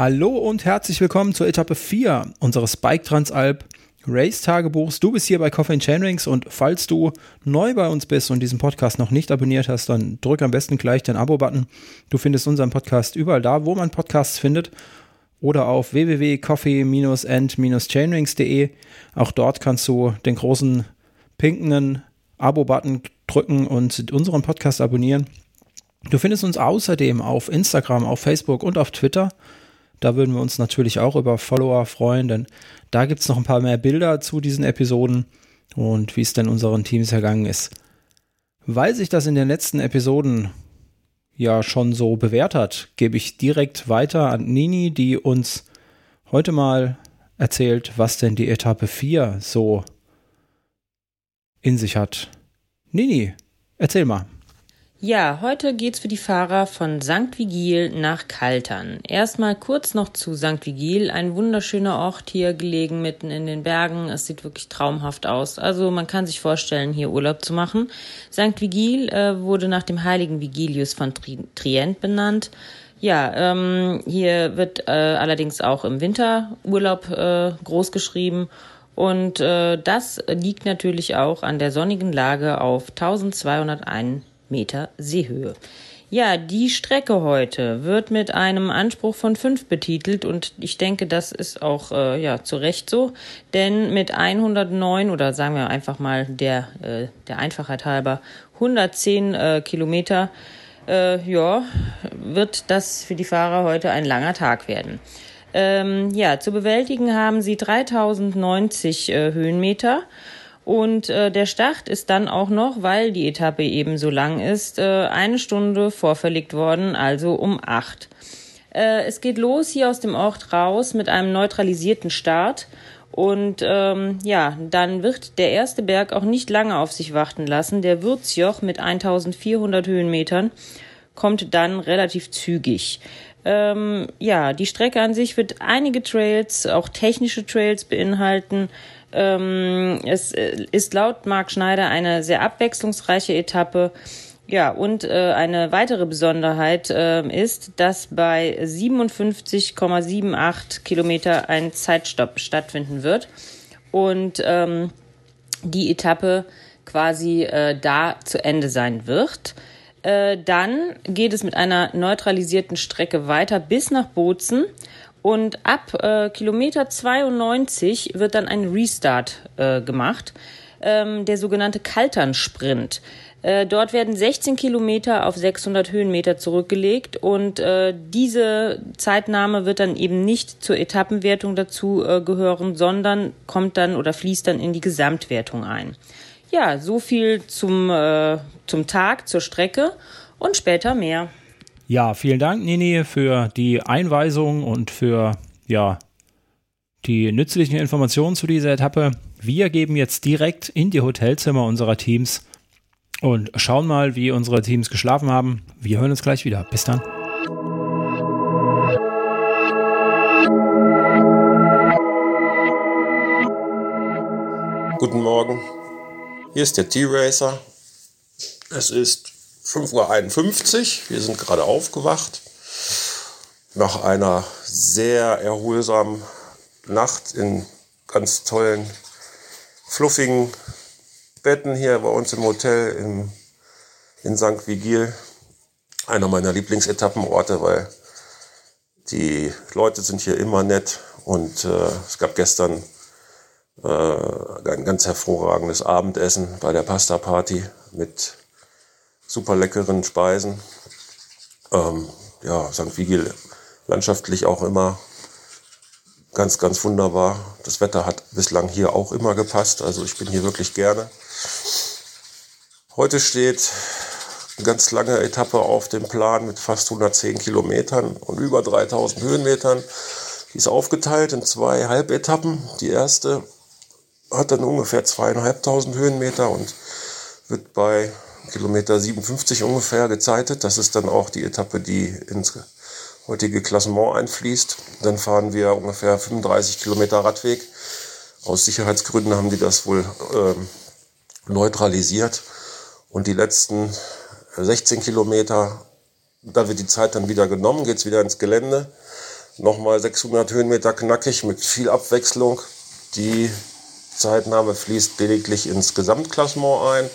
Hallo und herzlich willkommen zur Etappe 4 unseres Bike Transalp Race Tagebuchs. Du bist hier bei Coffee Chainrings und falls du neu bei uns bist und diesen Podcast noch nicht abonniert hast, dann drück am besten gleich den Abo-Button. Du findest unseren Podcast überall da, wo man Podcasts findet oder auf www.coffee-and-chainrings.de. Auch dort kannst du den großen pinken Abo-Button drücken und unseren Podcast abonnieren. Du findest uns außerdem auf Instagram, auf Facebook und auf Twitter. Da würden wir uns natürlich auch über Follower freuen, denn da gibt es noch ein paar mehr Bilder zu diesen Episoden und wie es denn unseren Teams ergangen ist. Weil sich das in den letzten Episoden ja schon so bewährt hat, gebe ich direkt weiter an Nini, die uns heute mal erzählt, was denn die Etappe 4 so in sich hat. Nini, erzähl mal. Ja, heute geht's für die Fahrer von St. Vigil nach Kaltern. Erstmal kurz noch zu St. Vigil, ein wunderschöner Ort hier gelegen mitten in den Bergen. Es sieht wirklich traumhaft aus. Also man kann sich vorstellen, hier Urlaub zu machen. St. Vigil äh, wurde nach dem heiligen Vigilius von Tri Trient benannt. Ja, ähm, hier wird äh, allerdings auch im Winter Urlaub äh, groß geschrieben. Und äh, das liegt natürlich auch an der sonnigen Lage auf 1201 Meter Seehöhe. Ja, die Strecke heute wird mit einem Anspruch von fünf betitelt und ich denke, das ist auch äh, ja zu Recht so, denn mit 109 oder sagen wir einfach mal der äh, der Einfachheit halber 110 äh, Kilometer, äh, ja, wird das für die Fahrer heute ein langer Tag werden. Ähm, ja, zu bewältigen haben sie 3090 äh, Höhenmeter. Und äh, der Start ist dann auch noch, weil die Etappe eben so lang ist, äh, eine Stunde vorverlegt worden, also um acht. Äh, es geht los hier aus dem Ort raus mit einem neutralisierten Start. Und ähm, ja, dann wird der erste Berg auch nicht lange auf sich warten lassen. Der Würzjoch mit 1400 Höhenmetern kommt dann relativ zügig. Ähm, ja, die Strecke an sich wird einige Trails, auch technische Trails beinhalten. Ähm, es äh, ist laut Marc Schneider eine sehr abwechslungsreiche Etappe. Ja, und äh, eine weitere Besonderheit äh, ist, dass bei 57,78 Kilometer ein Zeitstopp stattfinden wird und ähm, die Etappe quasi äh, da zu Ende sein wird. Äh, dann geht es mit einer neutralisierten Strecke weiter bis nach Bozen und ab äh, Kilometer 92 wird dann ein Restart äh, gemacht, ähm, der sogenannte Kaltern-Sprint. Äh, dort werden 16 Kilometer auf 600 Höhenmeter zurückgelegt und äh, diese Zeitnahme wird dann eben nicht zur Etappenwertung dazu äh, gehören, sondern kommt dann oder fließt dann in die Gesamtwertung ein. Ja, so viel zum, äh, zum Tag, zur Strecke und später mehr. Ja, vielen Dank, Nini, für die Einweisung und für ja, die nützlichen Informationen zu dieser Etappe. Wir geben jetzt direkt in die Hotelzimmer unserer Teams und schauen mal, wie unsere Teams geschlafen haben. Wir hören uns gleich wieder. Bis dann. Guten Morgen. Hier ist der T-Racer. Es ist 5.51 Uhr. Wir sind gerade aufgewacht. Nach einer sehr erholsamen Nacht in ganz tollen, fluffigen Betten hier bei uns im Hotel in, in St. Vigil. Einer meiner Lieblingsetappenorte, weil die Leute sind hier immer nett und äh, es gab gestern äh, ein ganz hervorragendes Abendessen bei der Pasta Party mit super leckeren Speisen. Ähm, ja, St. Vigil landschaftlich auch immer ganz, ganz wunderbar. Das Wetter hat bislang hier auch immer gepasst. Also ich bin hier wirklich gerne. Heute steht eine ganz lange Etappe auf dem Plan mit fast 110 Kilometern und über 3000 Höhenmetern. Die ist aufgeteilt in zwei Halbetappen. Die erste hat dann ungefähr zweieinhalbtausend Höhenmeter und wird bei Kilometer 57 ungefähr gezeitet. Das ist dann auch die Etappe, die ins heutige Klassement einfließt. Dann fahren wir ungefähr 35 Kilometer Radweg. Aus Sicherheitsgründen haben die das wohl ähm, neutralisiert. Und die letzten 16 Kilometer, da wird die Zeit dann wieder genommen, geht's wieder ins Gelände Nochmal 600 Höhenmeter knackig mit viel Abwechslung. Die Zeitnahme fließt lediglich ins Gesamtklassement ein,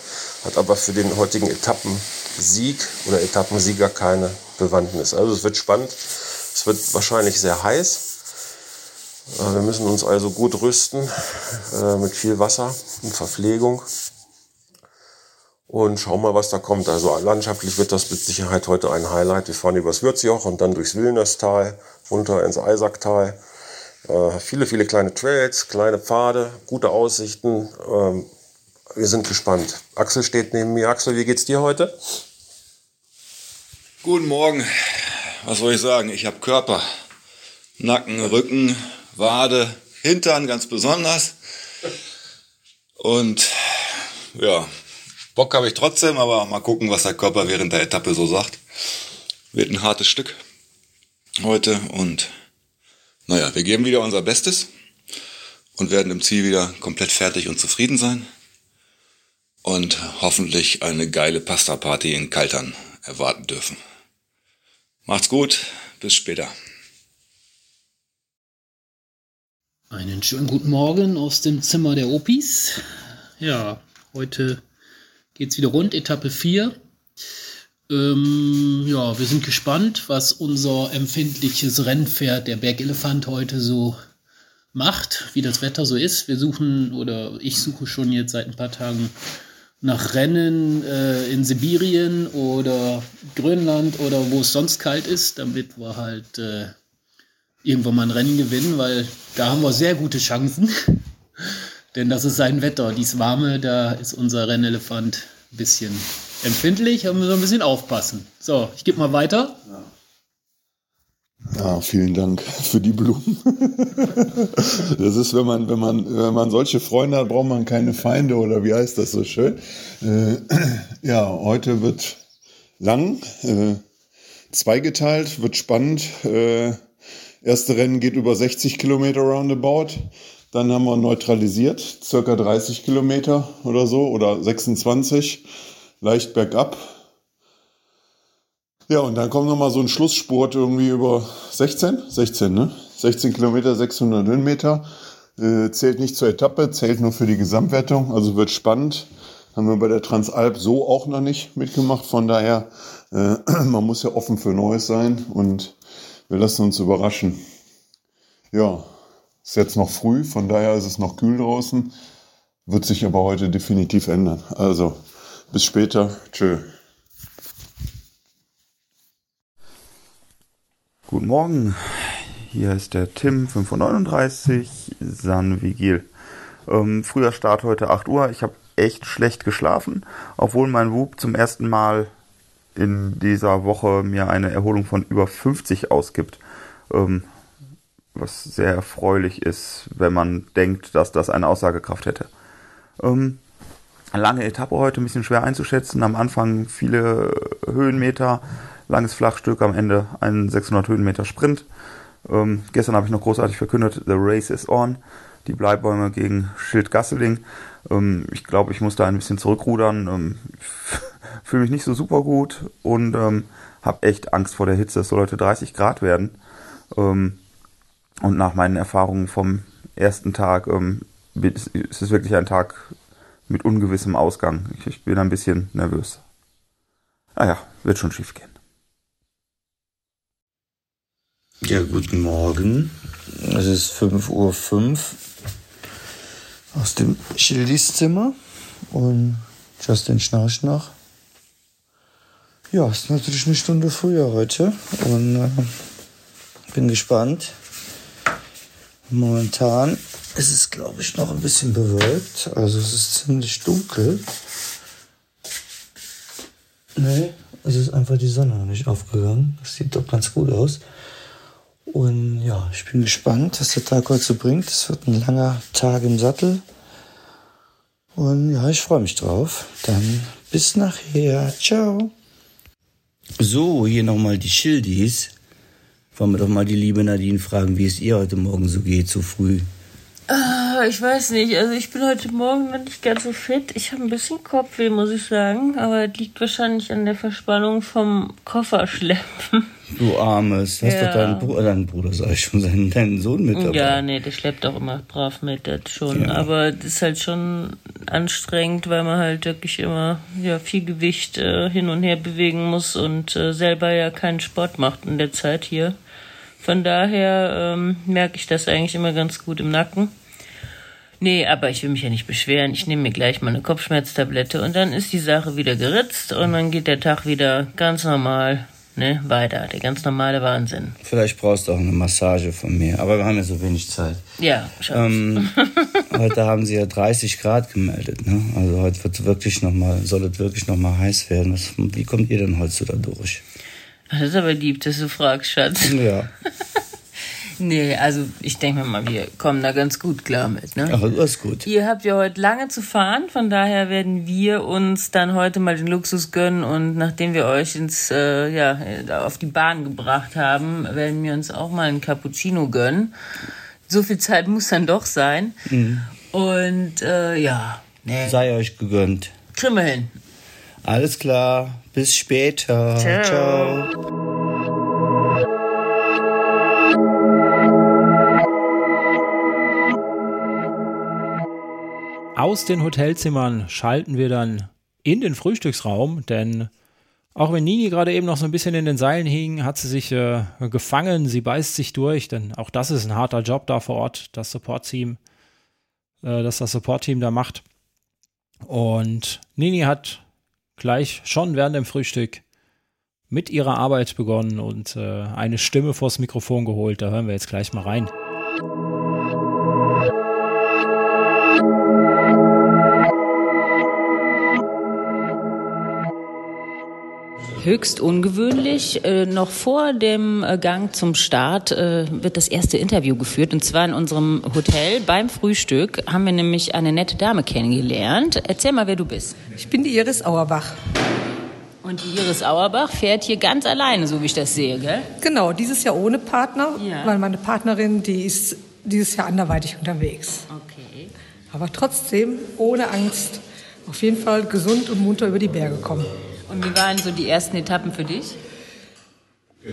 hat aber für den heutigen Etappensieg oder Etappensieger keine Bewandtnis. Also es wird spannend. Es wird wahrscheinlich sehr heiß. Äh, wir müssen uns also gut rüsten äh, mit viel Wasser und Verpflegung. Und schauen mal, was da kommt. Also landschaftlich wird das mit Sicherheit heute ein Highlight. Wir fahren übers Würzjoch und dann durchs Wilnestal, runter ins Eisacktal. Äh, viele, viele kleine Trails, kleine Pfade, gute Aussichten. Ähm, wir sind gespannt. Axel steht neben mir. Axel, wie geht's dir heute? Guten Morgen. Was soll ich sagen? Ich habe Körper, Nacken, Rücken, Wade, Hintern ganz besonders. Und ja, Bock habe ich trotzdem, aber mal gucken, was der Körper während der Etappe so sagt. Wird ein hartes Stück heute und naja, wir geben wieder unser Bestes und werden im Ziel wieder komplett fertig und zufrieden sein und hoffentlich eine geile Pasta-Party in Kaltern erwarten dürfen. Macht's gut, bis später. Einen schönen guten Morgen aus dem Zimmer der Opis. Ja, heute geht's wieder rund, Etappe 4. Ähm, ja, wir sind gespannt, was unser empfindliches Rennpferd, der Bergelefant, heute so macht, wie das Wetter so ist. Wir suchen oder ich suche schon jetzt seit ein paar Tagen nach Rennen äh, in Sibirien oder Grönland oder wo es sonst kalt ist, damit wir halt äh, irgendwann mal ein Rennen gewinnen, weil da haben wir sehr gute Chancen. Denn das ist sein Wetter. Dies warme, da ist unser Rennelefant ein bisschen empfindlich, da müssen wir ein bisschen aufpassen. So, ich gebe mal weiter. Ja, vielen Dank für die Blumen. das ist, wenn man, wenn man, wenn man solche Freunde hat, braucht man keine Feinde oder wie heißt das so schön? Äh, ja, heute wird lang, äh, zweigeteilt, wird spannend. Äh, erste Rennen geht über 60 Kilometer roundabout. Dann haben wir neutralisiert, circa 30 Kilometer oder so oder 26, leicht bergab. Ja, und dann kommt nochmal so ein Schlussspurt irgendwie über 16, 16, ne? 16 Kilometer, 600 Höhenmeter. Äh, zählt nicht zur Etappe, zählt nur für die Gesamtwertung, also wird spannend. Haben wir bei der Transalp so auch noch nicht mitgemacht. Von daher, äh, man muss ja offen für Neues sein und wir lassen uns überraschen. Ja, ist jetzt noch früh, von daher ist es noch kühl draußen. Wird sich aber heute definitiv ändern. Also, bis später. Tschö. Guten Morgen, hier ist der Tim 539 San Vigil. Ähm, früher Start heute 8 Uhr. Ich habe echt schlecht geschlafen, obwohl mein Whoop zum ersten Mal in dieser Woche mir eine Erholung von über 50 ausgibt. Ähm, was sehr erfreulich ist, wenn man denkt, dass das eine Aussagekraft hätte. Ähm, lange Etappe heute, ein bisschen schwer einzuschätzen. Am Anfang viele Höhenmeter, langes Flachstück, am Ende ein 600 Höhenmeter Sprint. Ähm, gestern habe ich noch großartig verkündet, The Race is on. Die Bleibäume gegen Schild Gasseling. Ähm, ich glaube, ich muss da ein bisschen zurückrudern. Ähm, Fühle mich nicht so super gut und ähm, habe echt Angst vor der Hitze. Es soll heute 30 Grad werden. Ähm, und nach meinen Erfahrungen vom ersten Tag ähm, ist es wirklich ein Tag mit ungewissem Ausgang. Ich, ich bin ein bisschen nervös. Naja, ah wird schon schief gehen. Ja, guten Morgen. Es ist 5.05 Uhr aus dem Schildiszimmer und Justin schnarcht noch. Ja, ist natürlich eine Stunde früher heute und äh, bin gespannt. Momentan ist es, glaube ich, noch ein bisschen bewölkt. Also es ist ziemlich dunkel. Nee, es ist einfach die Sonne noch nicht aufgegangen. Das sieht doch ganz gut aus. Und ja, ich bin gespannt, was der Tag heute so bringt. Es wird ein langer Tag im Sattel. Und ja, ich freue mich drauf. Dann bis nachher. Ciao. So, hier nochmal die Schildis. Wollen wir doch mal die liebe Nadine fragen, wie es ihr heute Morgen so geht, so früh. Ja, ich weiß nicht. Also ich bin heute Morgen noch nicht ganz so fit. Ich habe ein bisschen Kopfweh, muss ich sagen. Aber das liegt wahrscheinlich an der Verspannung vom Kofferschleppen. Du Armes, hast Ja. doch deinen Bruder, deinen Bruder, sag ich schon, seinen, deinen Sohn mit dabei. Ja, nee, der schleppt auch immer brav mit, das schon. Ja. Aber das ist halt schon anstrengend, weil man halt wirklich immer ja, viel Gewicht äh, hin und her bewegen muss und äh, selber ja keinen Sport macht in der Zeit hier. Von daher ähm, merke ich das eigentlich immer ganz gut im Nacken. Nee, aber ich will mich ja nicht beschweren. Ich nehme mir gleich mal eine Kopfschmerztablette und dann ist die Sache wieder geritzt und dann geht der Tag wieder ganz normal ne, weiter. Der ganz normale Wahnsinn. Vielleicht brauchst du auch eine Massage von mir, aber wir haben ja so wenig Zeit. Ja, Schatz. Ähm, heute haben sie ja 30 Grad gemeldet, ne? Also heute wird wirklich noch mal, soll es wirklich noch mal heiß werden. Was, wie kommt ihr denn heute so da durch? Das ist aber lieb, dass du fragst, Schatz. Ja, Nee, also ich denke mir mal, wir kommen da ganz gut klar mit, ne? aber du ist gut. Ihr habt ja heute lange zu fahren, von daher werden wir uns dann heute mal den Luxus gönnen und nachdem wir euch ins, äh, ja, auf die Bahn gebracht haben, werden wir uns auch mal einen Cappuccino gönnen. So viel Zeit muss dann doch sein. Und äh, ja, nee, Sei euch gegönnt. kriegen wir hin. Alles klar, bis später. Ciao. Ciao. Aus den Hotelzimmern schalten wir dann in den Frühstücksraum, denn auch wenn Nini gerade eben noch so ein bisschen in den Seilen hing, hat sie sich äh, gefangen, sie beißt sich durch, denn auch das ist ein harter Job da vor Ort, das Support-Team, äh, das das Support-Team da macht. Und Nini hat gleich schon während dem Frühstück mit ihrer Arbeit begonnen und äh, eine Stimme vors Mikrofon geholt. Da hören wir jetzt gleich mal rein. Höchst ungewöhnlich. Äh, noch vor dem äh, Gang zum Start äh, wird das erste Interview geführt. Und zwar in unserem Hotel beim Frühstück haben wir nämlich eine nette Dame kennengelernt. Erzähl mal, wer du bist. Ich bin die Iris Auerbach. Und die Iris Auerbach fährt hier ganz alleine, so wie ich das sehe, gell? Genau, dieses Jahr ohne Partner, Ja. weil meine Partnerin, die ist dieses Jahr anderweitig unterwegs. Okay. Aber trotzdem ohne Angst auf jeden Fall gesund und munter über die Berge kommen. Und wie waren so die ersten Etappen für dich?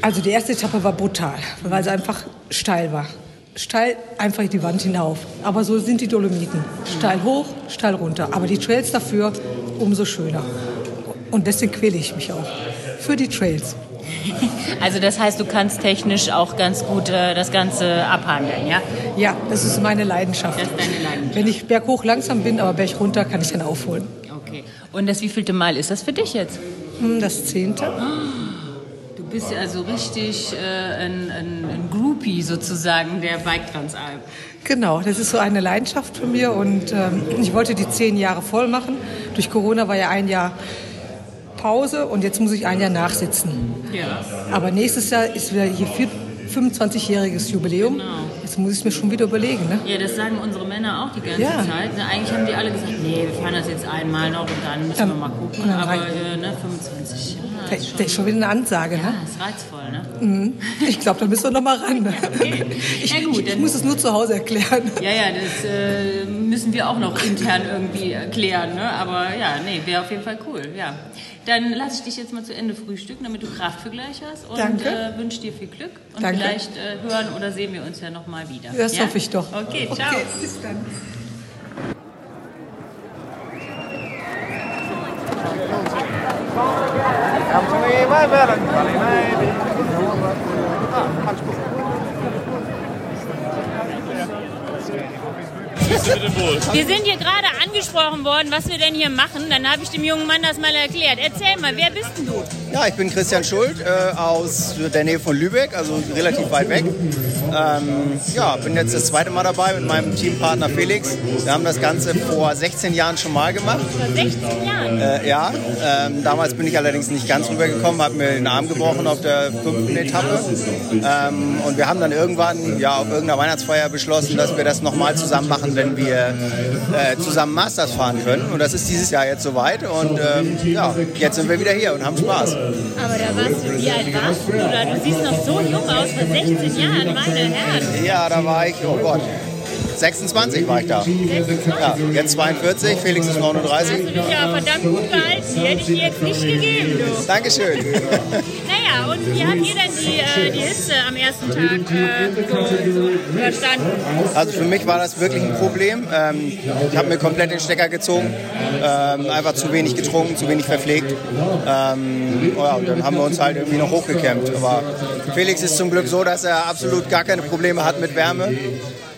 Also die erste Etappe war brutal, weil sie einfach steil war. Steil einfach die Wand hinauf. Aber so sind die Dolomiten. Steil hoch, steil runter. Aber die Trails dafür umso schöner. Und deswegen quäle ich mich auch. Für die Trails. Also das heißt, du kannst technisch auch ganz gut äh, das Ganze abhandeln, ja? Ja, das ist meine Leidenschaft. Das ist deine Leidenschaft. Wenn ich berghoch langsam bin, aber bergunter kann ich dann aufholen. Okay. Und das wievielte Mal ist das für dich jetzt? Hm, Das zehnte. Du bist ja also richtig äh, ein, ein, ein Groupie sozusagen der Bike Transalp. Genau, das ist so eine Leidenschaft von mir und ähm, ich wollte die zehn Jahre voll machen. Durch Corona war ja ein Jahr Pause und jetzt muss ich ein Jahr nachsitzen. Ja. Aber nächstes Jahr ist wieder hier vier- 25-jähriges Jubiläum. Jetzt muss ich es mir schon wieder überlegen. Ne? Ja, das sagen unsere Männer auch die ganze Ja. Zeit. Eigentlich haben die alle gesagt, nee, wir fahren das jetzt einmal noch und dann müssen Dann- wir mal gucken. Aber äh, ne, 25 Jahre. Das ist das ist schon wieder eine Ansage. ja, Ne? ist reizvoll, ne? Ich glaube, da müssen wir noch mal ran. Ne? Ich, Ja, gut, ich muss es nur zu Hause erklären. Ja, ja, das äh, müssen wir auch noch intern irgendwie erklären, ne? Aber ja, nee, wäre auf jeden Fall cool, ja. Dann lasse ich dich jetzt mal zu Ende frühstücken, damit du Kraft für gleich hast und Danke. Äh, wünsche dir viel Glück und Danke. vielleicht äh, hören oder sehen wir uns ja noch mal wieder. Das ja? hoffe ich doch. Okay, ciao. Okay, bis dann. Wir sind hier gerade angesprochen worden, was wir denn hier machen. Dann habe ich dem jungen Mann das mal erklärt. Erzähl mal, wer bist denn du? Ja, ich bin Christian Schuld äh, aus der Nähe von Lübeck, also relativ weit weg. Ähm, ja, bin jetzt das zweite Mal dabei mit meinem Teampartner Felix. Wir haben das Ganze vor 16 Jahren schon mal gemacht. Vor 16 Jahren. Äh, ja, ähm, damals bin ich allerdings nicht ganz rübergekommen, habe mir den Arm gebrochen auf der fünften Etappe. Ähm, und wir haben dann irgendwann ja auf irgendeiner Weihnachtsfeier beschlossen, dass wir das nochmal zusammen machen, wenn wir äh, zusammen Masters fahren können. Und das ist dieses Jahr jetzt soweit. Und ähm, ja, jetzt sind wir wieder hier und haben Spaß. Aber da warst du, wie alt warst du? Oder du siehst noch so jung aus, vor 16 Jahren, meine Herren. Ja, da war ich, oh Gott, 26 war ich da. Ja, jetzt 42, Felix ist 39. Hast du dich ja verdammt gut gehalten. Die hätte ich dir jetzt nicht gegeben, du. Dankeschön. Naja, und wie habt ihr denn die, äh, die Hitze am ersten Tag äh, so, überstanden? Also für mich war das wirklich ein Problem. Ähm, ich habe mir komplett den Stecker gezogen, ähm, einfach zu wenig getrunken, zu wenig verpflegt. Ähm, ja, und dann haben wir uns halt irgendwie noch hochgekämpft. Aber Felix ist zum Glück so, dass er absolut gar keine Probleme hat mit Wärme.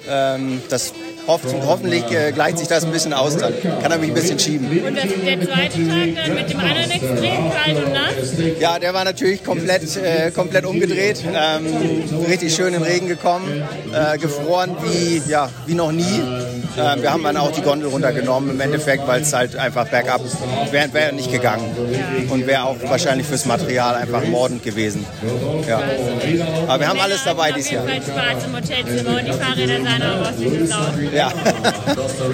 Ähm, das hofft, hoffentlich äh, gleicht sich das ein bisschen aus dann. Kann er mich ein bisschen schieben. Und das, der zweite Tag dann mit dem anderen Extrem, kalt und nass? Ja, der war natürlich komplett, äh, komplett umgedreht. Ähm, richtig schön in den Regen gekommen, äh, gefroren wie, ja, wie noch nie. Ähm, wir haben dann auch die Gondel runtergenommen im Endeffekt, weil es halt einfach bergab wäre wär nicht gegangen. Und wäre auch wahrscheinlich fürs Material einfach mordend gewesen. Ja. Aber wir haben alles dabei dieses Jahr. Spaß im Hotelzimmer und die Fahrräder sahen auch aus wie Sau. Ja.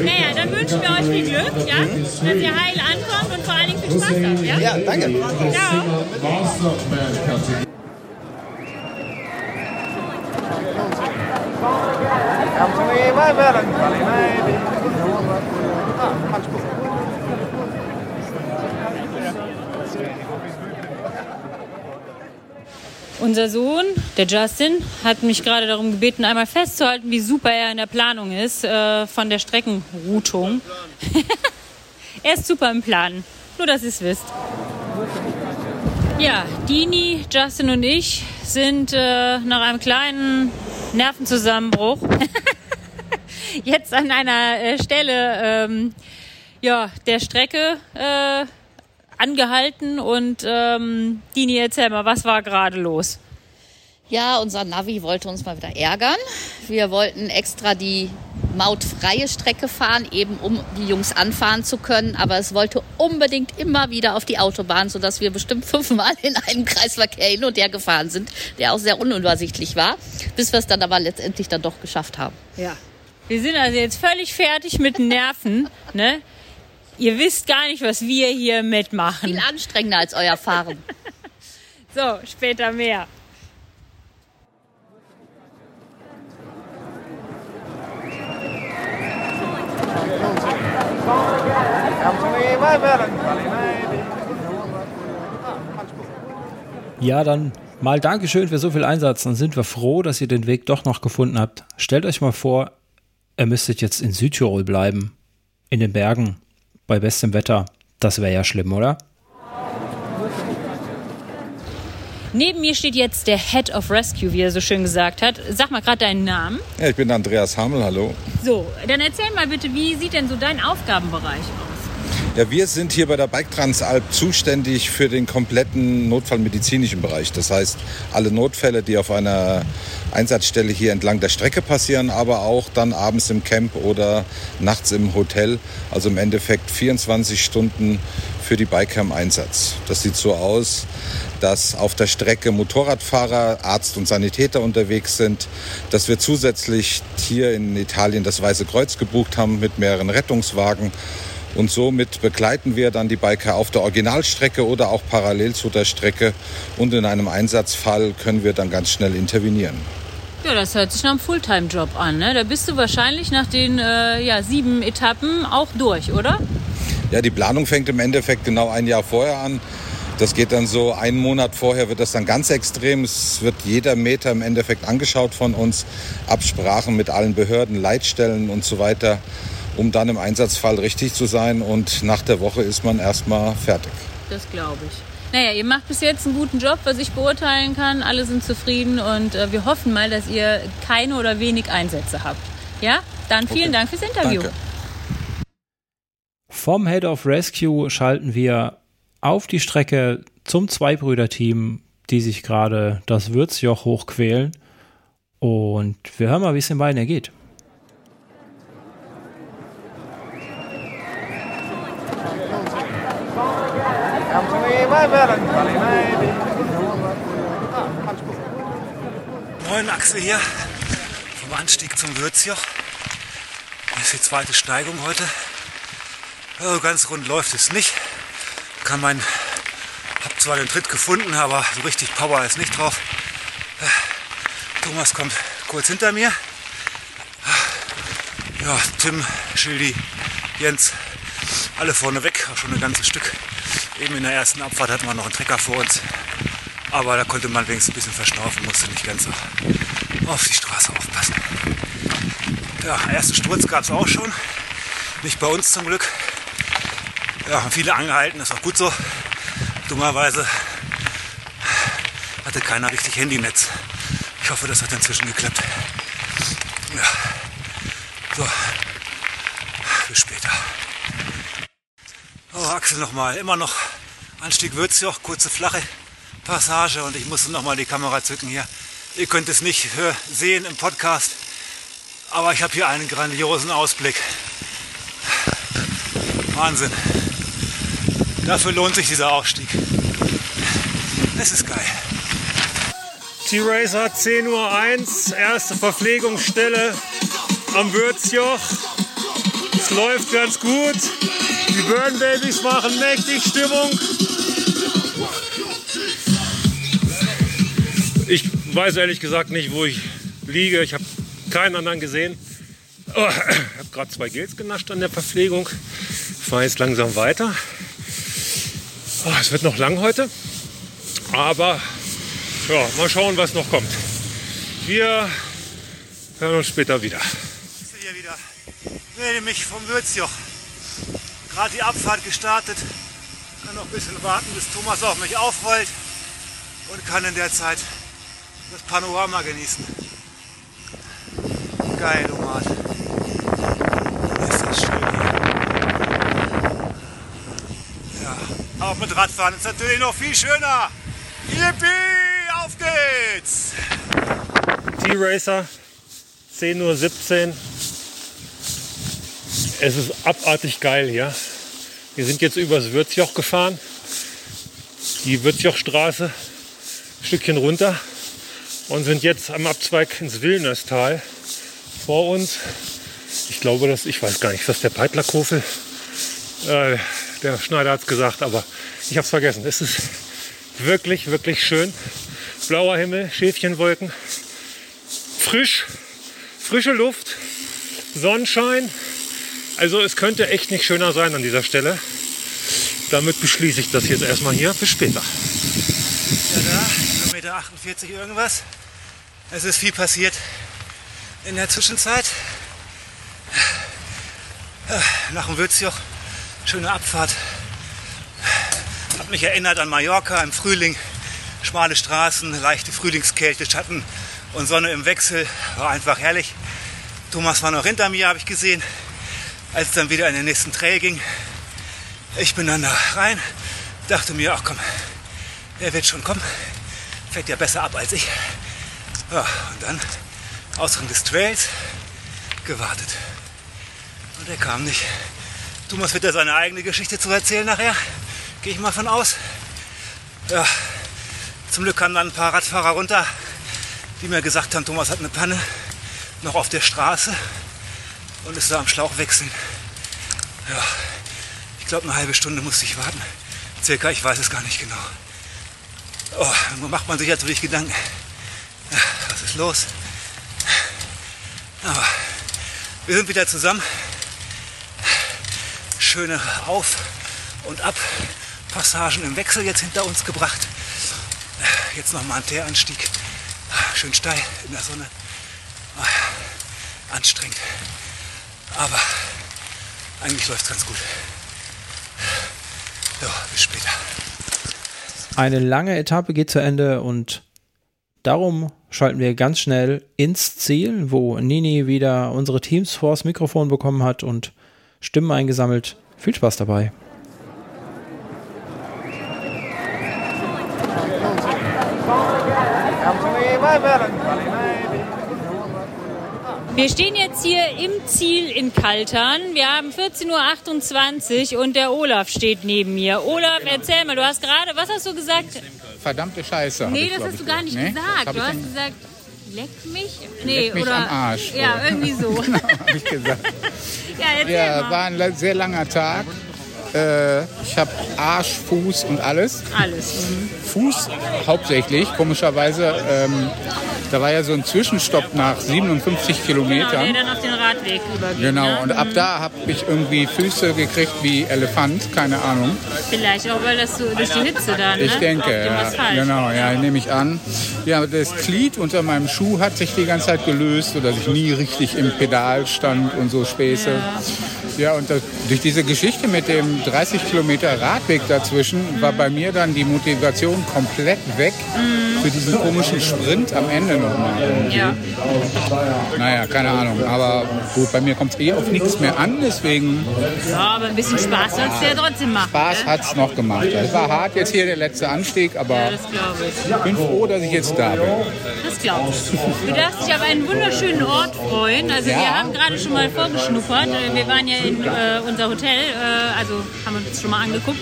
Naja, dann wünschen wir euch viel Glück, ja? dass ihr heil ankommt und vor allen Dingen viel Spaß habt. Ja, ja danke. Ciao. Unser Sohn, der Justin, hat mich gerade darum gebeten, einmal festzuhalten, wie super er in der Planung ist äh, von der Streckenroutung. er ist super im Planen. Nur, dass ihr es wisst. Ja, Dini, Justin und ich sind äh, nach einem kleinen Nervenzusammenbruch jetzt an einer äh, Stelle ähm, ja, der Strecke äh, angehalten und ähm, Dini, erzähl mal, was war gerade los? Ja, unser Navi wollte uns mal wieder ärgern. Wir wollten extra die mautfreie Strecke fahren, eben um die Jungs anfahren zu können. Aber es wollte unbedingt immer wieder auf die Autobahn, sodass wir bestimmt fünfmal in einen Kreisverkehr hin und her gefahren sind, der auch sehr unübersichtlich war, bis wir es dann aber letztendlich dann doch geschafft haben. Ja. Wir sind also jetzt völlig fertig mit den Nerven. ne? Ihr wisst gar nicht, was wir hier mitmachen. Viel anstrengender als euer Fahren. so, später mehr. Ja, dann mal Dankeschön für so viel Einsatz. Dann sind wir froh, dass ihr den Weg doch noch gefunden habt. Stellt euch mal vor, ihr müsstet jetzt in Südtirol bleiben. In den Bergen. Bei bestem Wetter. Das wäre ja schlimm, oder? Neben mir steht jetzt der Head of Rescue, wie er so schön gesagt hat. Sag mal gerade deinen Namen. Ja, ich bin Andreas Hamel, hallo. So, dann erzähl mal bitte, wie sieht denn so dein Aufgabenbereich aus? Ja, wir sind hier bei der Bike Transalp zuständig für den kompletten notfallmedizinischen Bereich. Das heißt, alle Notfälle, die auf einer Einsatzstelle hier entlang der Strecke passieren, aber auch dann abends im Camp oder nachts im Hotel. Also im Endeffekt 24 Stunden für die Biker im Einsatz. Das sieht so aus, dass auf der Strecke Motorradfahrer, Arzt und Sanitäter unterwegs sind, dass wir zusätzlich hier in Italien das Weiße Kreuz gebucht haben mit mehreren Rettungswagen. Und somit begleiten wir dann die Biker auf der Originalstrecke oder auch parallel zu der Strecke. Und in einem Einsatzfall können wir dann ganz schnell intervenieren. Ja, das hört sich nach einem Fulltime-Job an. Ne? Da bist du wahrscheinlich nach den äh, ja, sieben Etappen auch durch, oder? Ja, die Planung fängt im Endeffekt genau ein Jahr vorher an. Das geht dann so, einen Monat vorher wird das dann ganz extrem. Es wird jeder Meter im Endeffekt angeschaut von uns. Absprachen mit allen Behörden, Leitstellen und so weiter, um dann im Einsatzfall richtig zu sein. Und nach der Woche ist man erstmal fertig. Das glaube ich. Naja, ihr macht bis jetzt einen guten Job, was ich beurteilen kann. Alle sind zufrieden und äh, wir hoffen mal, dass ihr keine oder wenig Einsätze habt. Ja? Dann vielen Okay. Dank fürs Interview. Danke. Vom Head of Rescue schalten wir auf die Strecke zum Zweibrüder-Team, die sich gerade das Würzjoch hochquälen. Und wir hören mal, wie es den beiden ergeht. Moin, Axel hier vom Anstieg zum Würzjoch. Das ist die zweite Steigung heute. Also ganz rund läuft es nicht. Kann mein, hab zwar den Tritt gefunden, aber so richtig Power ist nicht drauf. Äh, Thomas kommt kurz hinter mir. Ja, Tim, Schildi, Jens, alle vorne weg, auch schon ein ganzes Stück. Eben in der ersten Abfahrt hatten wir noch einen Trecker vor uns. Aber da konnte man wenigstens ein bisschen verschnaufen, musste nicht ganz so auf die Straße aufpassen. Ja, ersten Sturz gab es auch schon. Nicht bei uns zum Glück. Ja, haben viele angehalten, ist auch gut so. Dummerweise hatte keiner richtig Handynetz. Ich hoffe, das hat inzwischen geklappt. Ja. So. Bis später. Oh, Axel nochmal. Immer noch Anstieg Würzjoch, kurze flache Passage und ich musste nochmal die Kamera zücken hier. Ihr könnt es nicht sehen im Podcast, aber ich habe hier einen grandiosen Ausblick. Wahnsinn. Dafür lohnt sich dieser Aufstieg. Es ist geil. T-Racer 10.01 Uhr, erste Verpflegungsstelle am Würzjoch. Es läuft ganz gut. Die Burn Babys machen mächtig Stimmung. Ich weiß ehrlich gesagt nicht, wo ich liege. Ich habe keinen anderen gesehen. Oh, ich habe gerade zwei Gels genascht an der Verpflegung. Ich fahre jetzt langsam weiter. Oh, es wird noch lang heute. Aber ja, mal schauen, was noch kommt. Wir hören uns später wieder. Hier wieder. Ich melde mich vom Würzjoch. Gerade die Abfahrt gestartet. Kann noch ein bisschen warten, bis Thomas auf mich aufrollt. Und kann in der Zeit das Panorama genießen. Geil, Omat. Ist das schön hier. Auch mit Radfahren ist natürlich noch viel schöner. Yippie, auf geht's! T-Racer, 10.17 Uhr. Es ist abartig geil hier. Wir sind jetzt übers Würzjoch gefahren. Die Würzjochstraße, ein Stückchen runter und sind jetzt am Abzweig ins Wilnerstal vor uns. Ich glaube, dass ich weiß gar nicht, ist das der Peitlerkofel? Äh, der Schneider hat es gesagt, aber ich habe es vergessen. Es ist wirklich, wirklich schön. Blauer Himmel, Schäfchenwolken, frisch, frische Luft, Sonnenschein. Also es könnte echt nicht schöner sein an dieser Stelle. Damit beschließe ich das jetzt erstmal hier. Bis später. Ja, da, Kilometer 48 irgendwas. Es ist viel passiert in der Zwischenzeit. Nach dem Würzjoch, schöne Abfahrt. Hat mich erinnert an Mallorca im Frühling. Schmale Straßen, leichte Frühlingskälte, Schatten und Sonne im Wechsel. War einfach herrlich. Thomas war noch hinter mir, habe ich gesehen, als es dann wieder in den nächsten Trail ging. Ich bin dann da rein, dachte mir, ach komm, er wird schon kommen. Fährt ja besser ab als ich. Ja, und dann Ausgang des Trails gewartet. Und er kam nicht. Thomas wird ja seine eigene Geschichte zu erzählen nachher. Gehe ich mal von aus. Ja, zum Glück kamen dann ein paar Radfahrer runter, die mir gesagt haben, Thomas hat eine Panne noch auf der Straße und ist da am Schlauch wechseln. Ja, ich glaube eine halbe Stunde musste ich warten. Circa, ich weiß es gar nicht genau. Oh, macht man sich natürlich Gedanken, ja, was ist los? Aber wir sind wieder zusammen. Schöne Auf- und Ab-Passagen im Wechsel jetzt hinter uns gebracht. Jetzt nochmal ein Teeranstieg. Schön steil in der Sonne. Anstrengend. Aber eigentlich läuft es ganz gut. So, bis später. Eine lange Etappe geht zu Ende und darum schalten wir ganz schnell ins Ziel, wo Nini wieder unsere Teams vors Mikrofon bekommen hat und Stimmen eingesammelt. Viel Spaß dabei. Wir stehen jetzt hier im Ziel in Kaltern. Wir haben 14.28 Uhr und der Olaf steht neben mir. Olaf, erzähl mal, du hast gerade, was hast du gesagt? Verdammte Scheiße. Nee, ich, das glaub hast ich, du gar nicht Nee? gesagt. Du ich hast gesagt, leck mich? Nee, Leck mich oder? am Arsch, Ja, irgendwie so. hab ich gesagt. ja, erzähl Ja, mal. war ein sehr langer Tag. Äh, ich habe Arsch, Fuß und alles. Alles. mhm. Fuß hauptsächlich, komischerweise. Ähm, Da war ja so ein Zwischenstopp nach 57 Genau, Kilometern. der dann auf den Radweg übergeht. Genau, ne? und ab Mhm. da habe ich irgendwie Füße gekriegt wie Elefant, keine Ahnung. Vielleicht auch, weil das so durch die Hitze dann, ne? Ich denke, ja, genau, ja, nehme ich an. Ja, das Glied unter meinem Schuh hat sich die ganze Zeit gelöst, sodass ich nie richtig im Pedal stand und so Späße. Ja, und das, durch diese Geschichte mit dem 30 Kilometer Radweg dazwischen war bei mir dann die Motivation komplett weg für diesen komischen Sprint am Ende nochmal. Ja. Naja, keine Ahnung. Aber gut, bei mir kommt es eh auf nichts mehr an, deswegen Ja, aber ein bisschen Spaß soll es ja trotzdem machen. Spaß ne? hat es noch gemacht. Es war hart jetzt hier der letzte Anstieg, aber Ja, ich. bin froh, dass ich jetzt da bin. Das glaube ich. Du darfst dich auf einen wunderschönen Ort freuen. Also Ja. wir haben gerade schon mal vorgeschnuppert. Wir waren ja in äh, unser Hotel, äh, also haben wir uns schon mal angeguckt.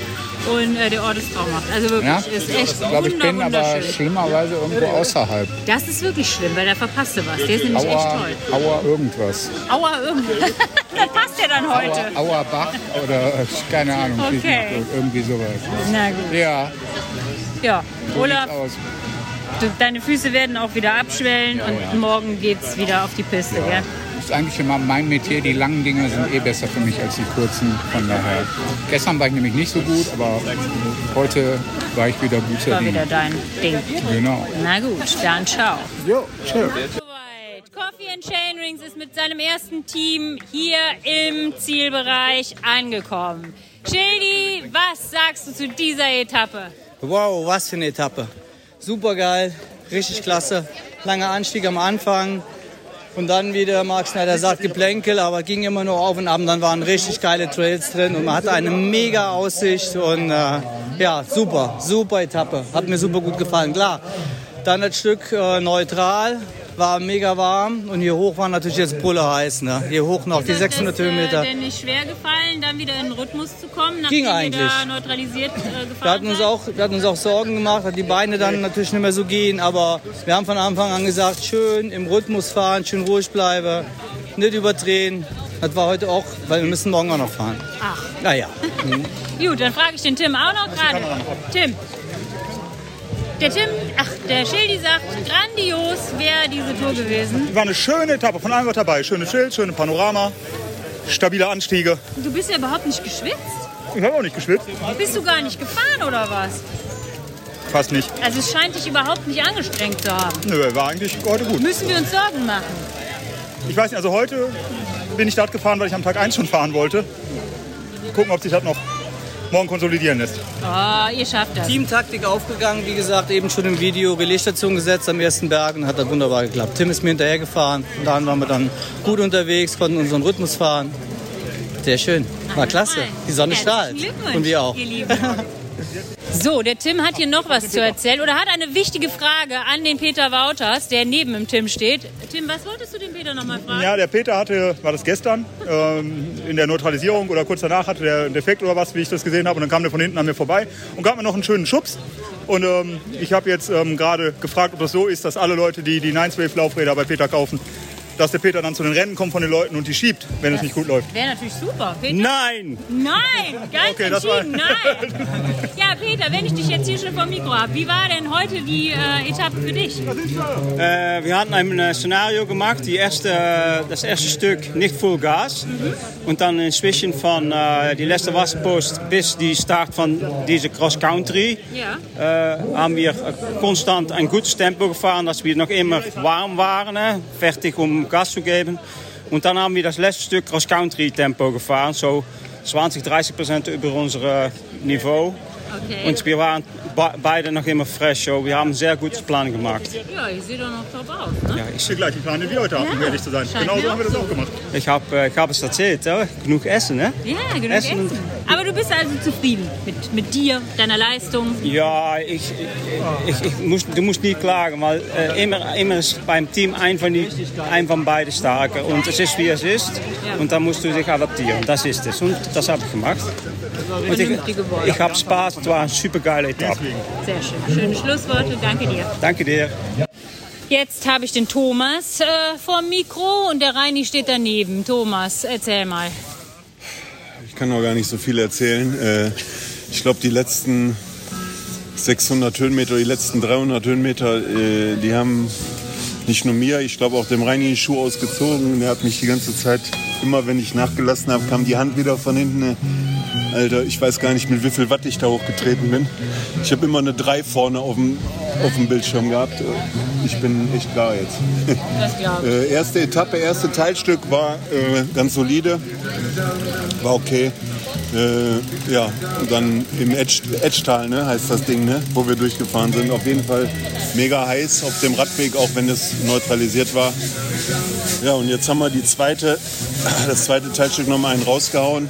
Und äh, der Ort ist traumhaft. Also wirklich, Ja? ist echt Ich glaube, ich bin aber schlimmerweise irgendwo außerhalb. Das ist wirklich schlimm, weil da verpasst du was. Der ist nämlich echt Aua, toll. Aua irgendwas. Aua, irgendwie. das passt ja dann heute. Aua, Aua Bach oder äh, keine Ahnung. Okay. Irgendwie sowas. Na gut. Ja, Ja, so Olaf, aus. deine Füße werden auch wieder abschwellen und ja. morgen geht's wieder auf die Piste, gell? Ist eigentlich immer mein Metier. Die langen Dinge sind eh besser für mich als die kurzen. Von daher. Gestern war ich nämlich nicht so gut, aber heute war ich wieder guter War wieder dein Ding. Genau. Na gut, dann ciao. Jo, tschö. Soweit. Coffee and Chain Rings ist mit seinem ersten Team hier im Zielbereich angekommen. Schildi, was sagst du zu dieser Etappe? Wow, was für eine Etappe. Super geil, richtig klasse. Langer Anstieg am Anfang und dann wieder, Marc Schneider sagt, Geplänkel, aber ging immer nur auf und ab. Und dann waren richtig geile Trails drin und man hatte eine mega Aussicht und äh, ja, super, super Etappe. Hat mir super gut gefallen, klar. Dann das Stück äh, neutral, war mega warm und hier hoch war natürlich jetzt Pulle heiß. Ne? Hier hoch noch die 600 Ist Höhenmeter. äh, denn nicht schwer gefallen, dann wieder in den Rhythmus zu kommen, nachdem Ging eigentlich. da neutralisiert äh, Wir gefahren hatten, uns auch, wir hatten uns auch Sorgen gemacht, dass die Beine dann natürlich nicht mehr so gehen. Aber wir haben von Anfang an gesagt, schön im Rhythmus fahren, schön ruhig bleiben, nicht überdrehen. Das war heute auch, weil wir müssen morgen auch noch fahren. Ach. Naja. Gut, dann frage ich den Tim auch noch gerade. Tim. Der Tim, ach, der Schildi sagt, grandios wäre diese Tour gewesen. War eine schöne Etappe, von allem was dabei. Schöne Schild, schöne Panorama, stabile Anstiege. Du bist ja überhaupt nicht geschwitzt. Ich habe auch nicht geschwitzt. Bist du gar nicht gefahren oder was? Fast nicht. Also es scheint dich überhaupt nicht angestrengt zu haben. Nö, war eigentlich heute gut. Müssen wir uns Sorgen machen? Ich weiß nicht, also heute bin ich Start gefahren, weil ich am Tag 1 schon fahren wollte. Gucken, ob sich das noch morgen konsolidieren lässt. Oh, ihr schafft das. Teamtaktik aufgegangen, wie gesagt, eben schon im Video, Relaisstation gesetzt am ersten Berg und hat das wunderbar geklappt. Tim ist mir hinterher gefahren und dann waren wir dann gut unterwegs, konnten unseren Rhythmus fahren. Sehr schön, war klasse. Die Sonne strahlt und wir auch. So, der Tim hat hier noch was zu erzählen oder hat eine wichtige Frage an den Peter Wouters, der neben dem Tim steht. Tim, was wolltest du den Peter noch mal fragen? Ja, der Peter hatte, war das gestern, ähm, in der Neutralisierung oder kurz danach hatte der einen Defekt oder was, wie ich das gesehen habe. Und dann kam der von hinten an mir vorbei und gab mir noch einen schönen Schubs. Und ähm, ich habe jetzt ähm, gerade gefragt, ob das so ist, dass alle Leute, die die Ninth-Wave-Laufräder bei Peter kaufen, dass der Peter dann zu den Rennen kommt von den Leuten und die schiebt, wenn es nicht gut läuft. Wäre natürlich super. Peter? Nein! Nein, ganz Okay, das war- entschieden, nein. Ja, Peter, wenn ich dich jetzt hier schon vom Mikro habe, wie war denn heute die äh, Etappe für dich? Äh, wir hatten ein äh, Szenario gemacht, die erste, äh, das erste Stück nicht Full Gas. Und dann inzwischen von äh, die letzte Wasserpost bis die Start von diese Cross Country Ja. äh, haben wir konstant ein gutes Tempo gefahren, dass wir noch immer warm waren, fertig um Gas geben. Und dann haben wir das letzte Stück Cross Country Tempo gefahren, so 20, 30 Prozent über unser Niveau. Okay. Und wir waren be beide noch immer fresh, so wir haben einen sehr guten Plan gemacht. Ja, ich sehe doch noch top aus. Ne? Ja, ich sehe gleich die Plane wie heute Abend, um ehrlich zu sein. Scheint Genau so haben wir das auch gemacht. Ich habe äh, ich hab es erzählt, hè? genug Essen, ne? Ja, genug Essen. Essen. Aber du bist also zufrieden mit, mit dir, deiner Leistung. Ja, ich, ich, ich muss, du musst nicht klagen, weil äh, immer, immer ist beim Team ein von, die, ein von beiden starker. Und es ist wie es ist. Und dann musst du dich adaptieren. Das ist es. Und das habe ich gemacht. Und ich, ich habe Spaß. Es war eine super geile Etappe. Sehr schön. Schöne Schlussworte. Danke dir. Danke dir. Jetzt habe ich den Thomas äh, vor dem Mikro und der Reini steht daneben. Thomas, erzähl mal. Ich kann noch gar nicht so viel erzählen. Äh, ich glaube, die letzten 600 Höhenmeter, die letzten 300 Höhenmeter, äh, die haben nicht nur mir, ich glaube auch dem Reini den Schuh ausgezogen. Der hat mich die ganze Zeit, immer wenn ich nachgelassen habe, kam die Hand wieder von hinten. Alter, ich weiß gar nicht, mit wie viel Watt ich da hochgetreten bin. Ich habe immer eine 3 vorne auf dem, auf dem Bildschirm gehabt. Ich bin echt klar jetzt. Äh, erste Etappe, erste Teilstück war äh, ganz solide. War okay. Äh, ja, dann im Edge, Edgetal ne, heißt das Ding, ne, wo wir durchgefahren sind. Auf jeden Fall mega heiß auf dem Radweg, auch wenn es neutralisiert war. Ja, und jetzt haben wir die zweite, das zweite Teilstück nochmal einen rausgehauen.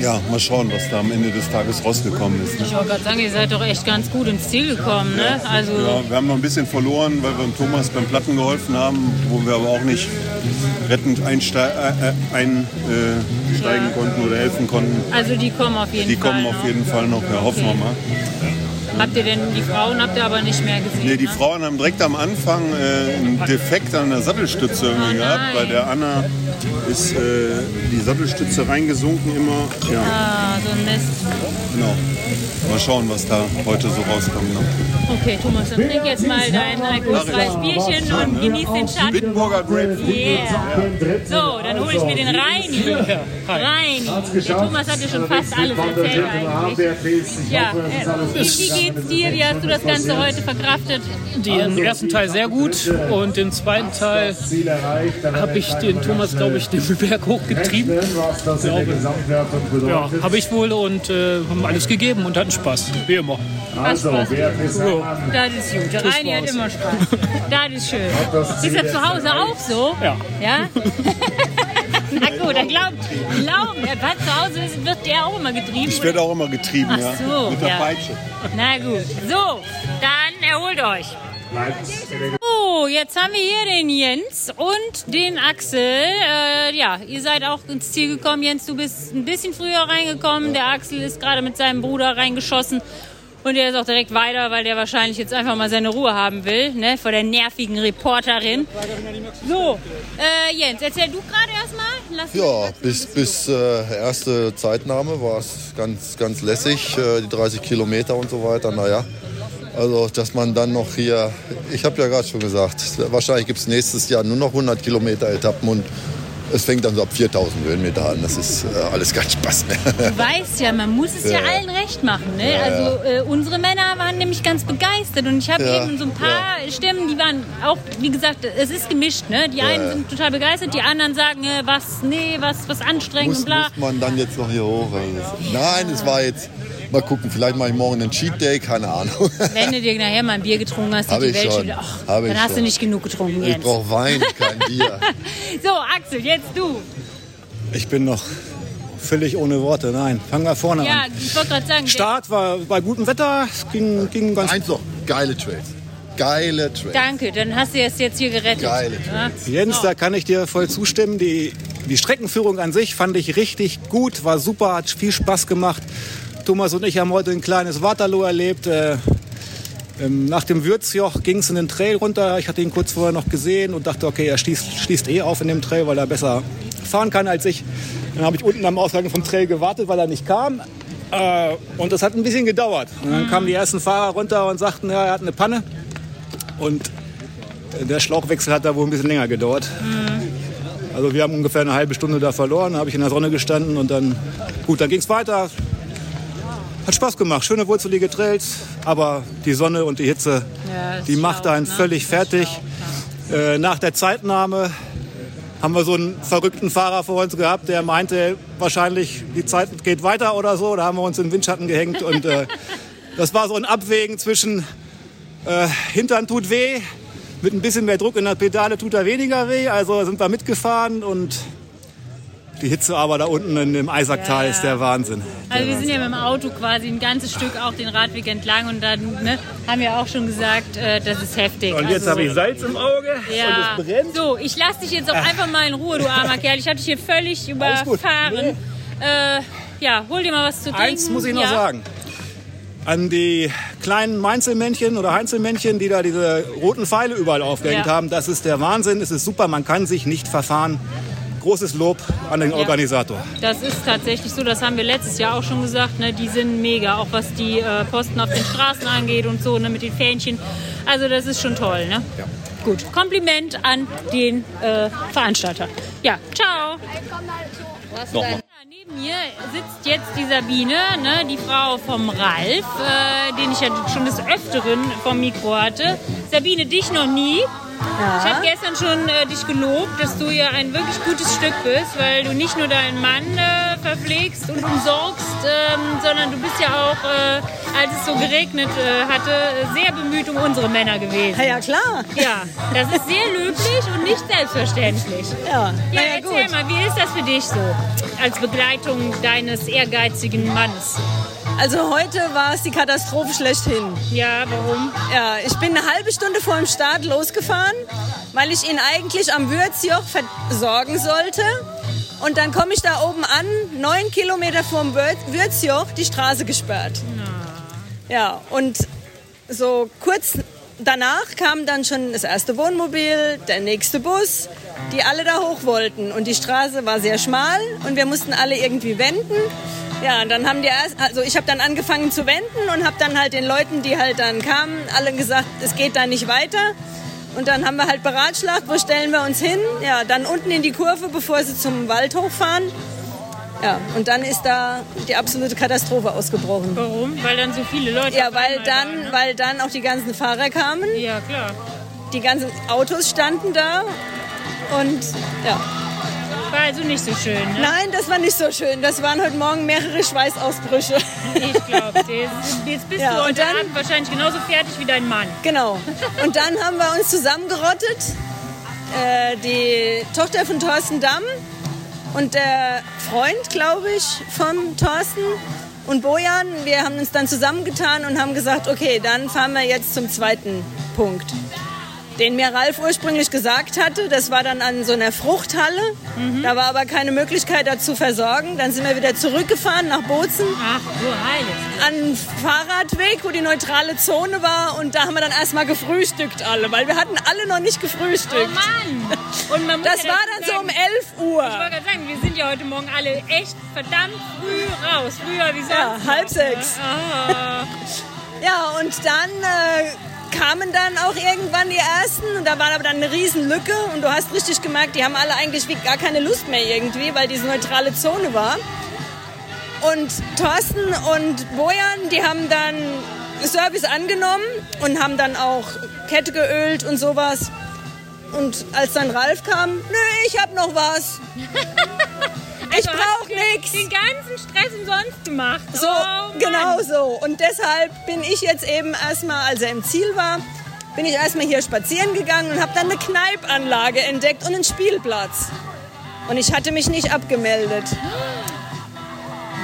Ja, mal schauen, was da am Ende des Tages rausgekommen ist. Ne? Ich wollte gerade sagen, ihr seid doch echt ganz gut ins Ziel gekommen, ne? Also Ja, wir haben noch ein bisschen verloren, weil wir dem Thomas beim Platten geholfen haben, wo wir aber auch nicht rettend einsteigen äh, äh, einsteigen Ja. konnten oder helfen konnten. Also die kommen auf jeden Die Fall. kommen noch. auf jeden Fall noch, ja, hoffen wir mal. Habt ihr denn die Frauen habt ihr aber nicht mehr gesehen? Nee, die ne? Frauen haben direkt am Anfang äh, einen Defekt an der Sattelstütze irgendwie Oh gehabt. Bei der Anna ist äh, die Sattelstütze reingesunken immer. Ja, Ah, so ein Mist. genau. Mal schauen, was da heute so rauskommt. Ne? Okay, Thomas, dann trink jetzt mal dein alkoholfreies Bierchen und genieß den Schatten. Bitburger Grapefruit. Yeah. So, dann hole ich mir den Reini. Reini. Der Thomas hat ja schon fast alles erzählt eigentlich. Ja, äh, wie, wie geht's dir? Wie hast du das Ganze heute verkraftet? Den ersten Teil sehr gut und den zweiten Teil habe ich den Thomas, glaube ich, den Berg hochgetrieben. Ja, habe ich wohl und äh, haben alles gegeben und hatten Spaß. Wie immer. Hat Spaß. Ja. Das ist gut. Der Reini hat immer Spaß. Das ist schön. Ist das zu Hause auch so? Ja. Ja? Na gut, dann glaubt, glauben, der was zu Hause ist, wird der auch immer getrieben. Ich werde auch immer getrieben, Ach ja. so, Mit der ja. Peitsche. Na gut. So, dann erholt euch. So, jetzt haben wir hier den Jens und den Axel. Äh, ja, ihr seid auch ins Ziel gekommen. Jens, du bist ein bisschen früher reingekommen. Der Axel ist gerade mit seinem Bruder reingeschossen. Und der ist auch direkt weiter, weil der wahrscheinlich jetzt einfach mal seine Ruhe haben will, ne, vor der nervigen Reporterin. So, äh, Jens, erzähl du gerade erstmal. Lass Ja, bis, bis äh, erste Zeitnahme war es ganz, ganz lässig, äh, die 30 Kilometer und so weiter. Naja, also dass man dann noch hier, ich habe ja gerade schon gesagt, wahrscheinlich gibt es nächstes Jahr nur noch 100 Kilometer Etappen und es fängt dann so ab 4000 Höhenmeter an. Das ist äh, alles kein Spaß mehr. Du weißt ja, man muss es ja, Ja. allen recht machen. Ne? Ja, also äh, unsere Männer waren nämlich ganz begeistert und ich habe Ja, eben so ein paar Stimmen, die waren auch, wie gesagt, es ist gemischt. Ne? Die einen sind total begeistert, die anderen sagen, äh, was, nee, was, was anstrengend muss, und bla. muss man dann jetzt noch hier hoch? Also, nein, es war jetzt, mal gucken, vielleicht mache ich morgen einen Cheat Day, keine Ahnung. Wenn du dir nachher mal ein Bier getrunken hast, Hab die ich Welt schon. wieder, ich dann hast du schon. nicht genug getrunken, Ich brauche Wein, kein Bier. So, Axel, jetzt du. Ich bin noch völlig ohne Worte. Nein, fangen wir vorne Ja, an. ich wollte gerade sagen, der- Start war bei gutem Wetter, es ging, ging ganz Eins noch, geile Trails. Geile Trails. danke, dann hast du es jetzt hier gerettet. Geile Ja? Jens, da kann ich dir voll zustimmen. Die, die Streckenführung an sich fand ich richtig gut, war super, hat viel Spaß gemacht. Thomas und ich haben heute ein kleines Waterloo erlebt. Äh, ähm, nach dem Würzjoch ging es in den Trail runter. Ich hatte ihn kurz vorher noch gesehen und dachte, okay, er schließt, schließt eh auf in dem Trail, weil er besser fahren kann als ich. Dann habe ich unten am Ausgang vom Trail gewartet, weil er nicht kam. Äh, und das hat ein bisschen gedauert. Und dann kamen die ersten Fahrer runter und sagten, ja, er hat eine Panne. Und der Schlauchwechsel hat da wohl ein bisschen länger gedauert. Also wir haben ungefähr eine halbe Stunde da verloren, habe ich in der Sonne gestanden und dann, gut, dann ging es weiter. Hat Spaß gemacht, schöne wurzelige Trails, aber die Sonne und die Hitze, Ja, die macht schlau, einen ne? völlig fertig. Äh, nach der Zeitnahme haben wir so einen verrückten Fahrer vor uns gehabt, der meinte, wahrscheinlich die Zeit geht weiter oder so. Da haben wir uns im Windschatten gehängt und äh, das war so ein Abwägen zwischen äh, Hintern tut weh, mit ein bisschen mehr Druck in der Pedale tut er weniger weh. Also sind wir mitgefahren und die Hitze aber da unten in dem Eisacktal Ja. ist der Wahnsinn. Also wir sind ja mit dem Auto quasi ein ganzes Stück auch den Radweg entlang und dann ne, haben wir auch schon gesagt, äh, das ist heftig. Und jetzt also, habe ich Salz im Auge ja. und es brennt. So, ich lasse dich jetzt auch einfach mal in Ruhe, du armer Kerl. Ich hatte dich hier völlig überfahren. Äh, ja, hol dir mal was zu trinken. Eins muss ich noch ja. sagen. An die kleinen Mainzelmännchen oder Heinzelmännchen, die da diese roten Pfeile überall aufgehängt Ja. haben, das ist der Wahnsinn. Es ist super, man kann sich nicht verfahren. Großes Lob an den Ja. Organisator. Das ist tatsächlich so, das haben wir letztes Jahr auch schon gesagt. Ne? Die sind mega, auch was die äh, Posten auf den Straßen angeht und so, ne? mit den Fähnchen. Also das ist schon toll. Ne? gut. Kompliment an den äh, Veranstalter. Ja, ciao. Nochmal. Neben mir sitzt jetzt die Sabine, ne, die Frau vom Ralf, äh, den ich ja schon des Öfteren vom Mikro hatte. Sabine, dich noch nie. Ich habe gestern schon äh, dich gelobt, dass du ja ein wirklich gutes Stück bist, weil du nicht nur deinen Mann äh, verpflegst und umsorgst, ähm, sondern du bist ja auch, äh, als es so geregnet äh, hatte, sehr bemüht um unsere Männer gewesen. Ja, ja, klar. Ja, das ist sehr löblich und nicht selbstverständlich. Ja, Ja, ja, erzähl gut. mal, wie ist das für dich so, als Begleitung deines ehrgeizigen Mannes? Also heute war es die Katastrophe schlechthin. Ja, warum? Ja, ich bin eine halbe Stunde vor dem Start losgefahren, weil ich ihn eigentlich am Würzjoch versorgen sollte. Und dann komme ich da oben an, neun Kilometer vom Wür- Würzjoch, die Straße gesperrt. Ja, und so kurz danach kam dann schon das erste Wohnmobil, der nächste Bus, die alle da hoch wollten. Und die Straße war sehr schmal und wir mussten alle irgendwie wenden. Ja, und dann haben die erst, also ich habe dann angefangen zu wenden und habe dann halt den Leuten, die halt dann kamen, alle gesagt, es geht da nicht weiter. Und dann haben wir halt beratschlagt, wo stellen wir uns hin? Ja, dann unten in die Kurve, bevor sie zum Wald hochfahren. Ja, und dann ist da die absolute Katastrophe ausgebrochen. Warum? Weil dann so viele Leute. Ja, weil dann, waren, ne? weil dann auch die ganzen Fahrer kamen. Ja, klar. Die ganzen Autos standen da und ja. War also nicht so schön, ne? Nein, das war nicht so schön. Das waren heute Morgen mehrere Schweißausbrüche. Ich glaube, jetzt bist Ja, du und heute dann- Abend wahrscheinlich genauso fertig wie dein Mann. Genau. Und dann haben wir uns zusammengerottet. Äh, die Tochter von Thorsten Damm und der Freund, glaube ich, vom Thorsten und Bojan. Wir haben uns dann zusammengetan und haben gesagt, okay, dann fahren wir jetzt zum zweiten Punkt. Den mir Ralf ursprünglich gesagt hatte, das war dann an so einer Fruchthalle. Da war aber keine Möglichkeit, da zu versorgen. Dann sind wir wieder zurückgefahren nach Bozen. Ach, du heilig. An den Fahrradweg, wo die neutrale Zone war. Und da haben wir dann erstmal gefrühstückt alle, weil wir hatten alle noch nicht gefrühstückt. Oh Mann! Und Das ja war dazu dann so um sagen, 11 Uhr. Ich wollte gerade sagen, wir sind ja heute Morgen alle echt verdammt früh raus. Früher wie sonst. Ja, halb noch, sechs. Ne? Ah. Ja, und dann äh, kamen dann auch irgendwann die ersten und da war aber dann eine riesen Lücke und du hast richtig gemerkt, die haben alle eigentlich wie gar keine Lust mehr irgendwie, weil diese neutrale Zone war. Und Thorsten und Bojan, die haben dann Service angenommen und haben dann auch Kette geölt und sowas. Und als dann Ralf kam, nö, ich hab noch was. Nix. Den ganzen Stress umsonst gemacht. So, oh, genau so. Und deshalb bin ich jetzt eben erstmal, als er im Ziel war, bin ich erstmal hier spazieren gegangen und habe dann eine Kneipanlage entdeckt und einen Spielplatz. Und ich hatte mich nicht abgemeldet.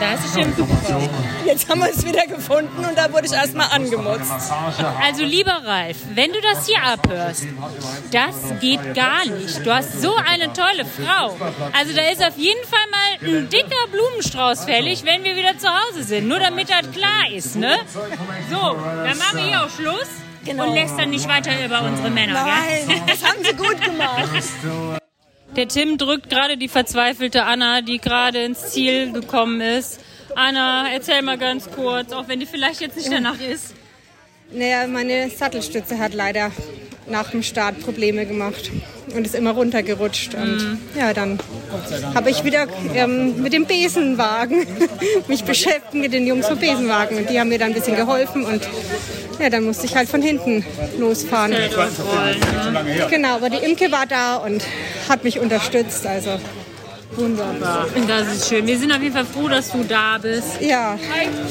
Da du Schimpfe bekommen. Jetzt haben wir es wieder gefunden und da wurde ich erstmal angemutzt. Also lieber Ralf, wenn du das hier abhörst, das geht gar nicht. Du hast so eine tolle Frau. Also da ist auf jeden Fall mal ein dicker Blumenstrauß fällig, wenn wir wieder zu Hause sind. Nur damit das klar ist, ne? So, dann machen wir hier auch Schluss. Und lästern nicht weiter über unsere Männer, Nein, gell? das haben sie gut gemacht. Der Tim drückt gerade die verzweifelte Anna, die gerade ins Ziel gekommen ist. Anna, erzähl mal ganz kurz, auch wenn die vielleicht jetzt nicht danach ist. Naja, meine Sattelstütze hat leider nach dem Start Probleme gemacht und ist immer runtergerutscht. Und ja, dann habe ich wieder ähm, mit dem Besenwagen mich beschäftigt, mit den Jungs vom Besenwagen. Und die haben mir dann ein bisschen geholfen und ja, dann musste ich halt von hinten losfahren. Genau, aber die Imke war da und hat mich unterstützt. Also wunderbar. Das ist schön. Wir sind auf jeden Fall froh, dass du da bist. Ja,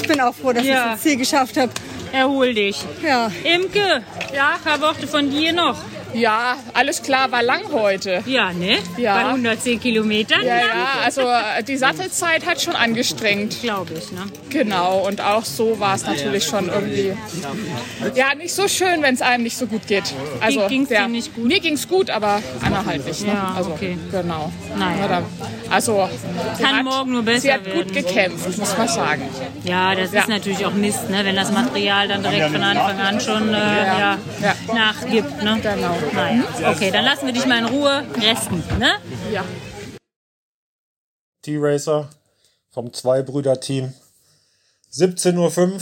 ich bin auch froh, dass Ja. ich das Ziel geschafft habe. Erhol dich. Ja. Imke, ja, ein paar Worte von dir noch. Ja, alles klar, war lang heute. Ja, ne? Ja. Bei 110 Kilometern. Ja, ja, also äh, die Sattelzeit hat schon angestrengt. Glaube ich, ne? Genau, und auch so war es natürlich schon irgendwie, ja, nicht so schön, wenn es einem nicht so gut geht. Also, der, dir nicht gut? Mir ging es gut, aber Anna halt nicht. Ne? Ja, also, okay. Genau. Naja. Also, sie Kann hat, morgen nur besser Sie hat werden. gut gekämpft, muss man sagen. Ja, das Ja. ist natürlich auch Mist, ne? wenn das Material dann direkt von Anfang an schon äh, ja. Ja. nachgibt. Ne? Genau. Naja. Okay, dann lassen wir dich mal in Ruhe resten. Ne? Ja. T-Racer vom Zwei-Brüder-Team. 17.05 Uhr.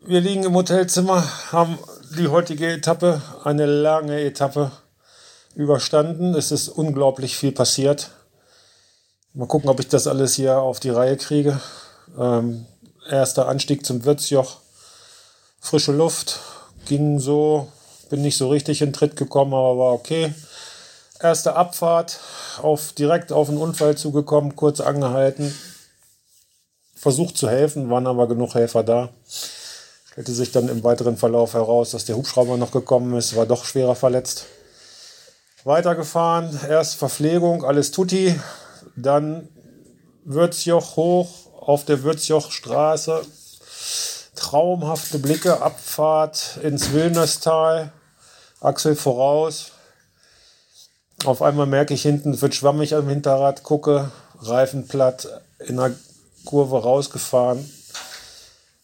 Wir liegen im Hotelzimmer, haben die heutige Etappe, eine lange Etappe überstanden. Es ist unglaublich viel passiert. Mal gucken, ob ich das alles hier auf die Reihe kriege. Ähm, erster Anstieg zum Wirtsjoch, frische Luft, ging so, bin nicht so richtig in Tritt gekommen, aber war okay. Erste Abfahrt, auf, direkt auf einen Unfall zugekommen, kurz angehalten, versucht zu helfen, waren aber genug Helfer da. Stellte sich dann im weiteren Verlauf heraus, dass der Hubschrauber noch gekommen ist, war doch schwerer verletzt. Weitergefahren, erst Verpflegung, alles tutti, dann Würzjoch hoch auf der Würzjochstraße. Traumhafte Blicke, Abfahrt ins Wilnestal, Achsel voraus. Auf einmal merke ich hinten, wird schwammig am Hinterrad, gucke, Reifen platt, in der Kurve rausgefahren.